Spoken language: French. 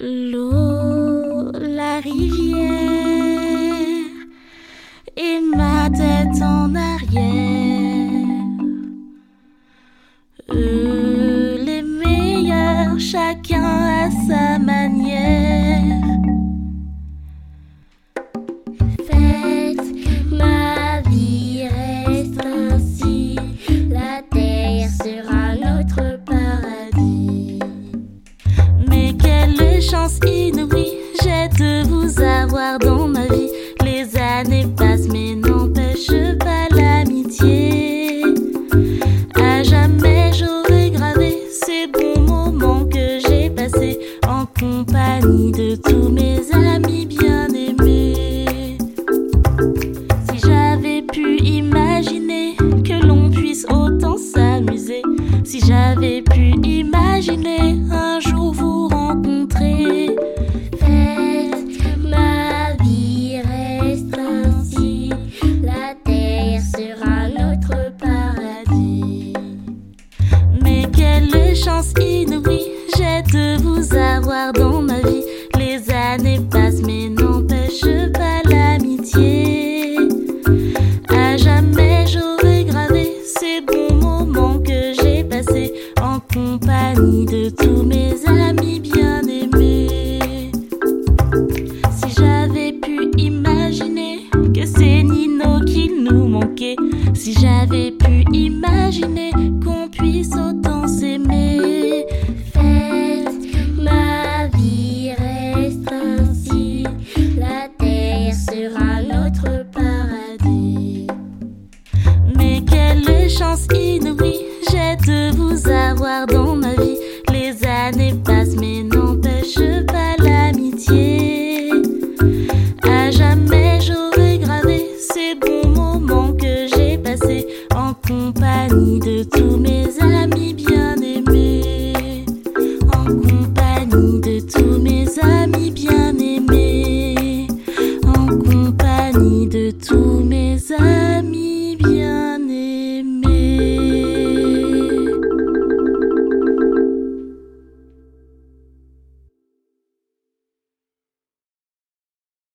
l'eau, la rivière et ma tête en arrière. Eux, les meilleurs, chacun à sa chance inouïe j'ai de vous avoir dans ma vie. Les années passent mais n'empêchent pas l'amitié. À jamais j'aurais gravé ces bons moments que j'ai passés en compagnie de tous mes amis bien-aimés. Si j'avais pu imaginer que l'on puisse autant s'amuser, si j'avais pu imaginer un jour chance inouïe j'ai de vous avoir dans ma vie. Les années passent mais n'empêchent pas l'amitié. À jamais j'aurais gravé ces bons moments que j'ai passés en compagnie de tous mes amis bien-aimés. Si j'avais pu imaginer que c'est Nino qui nous manquait, si j'avais pu imaginer inouïe j'ai de vous avoir dans ma vie. Les années passent mais n'empêchent pas l'amitié. À jamais j'aurais gravé ces bons moments que j'ai passés en compagnie de tous mes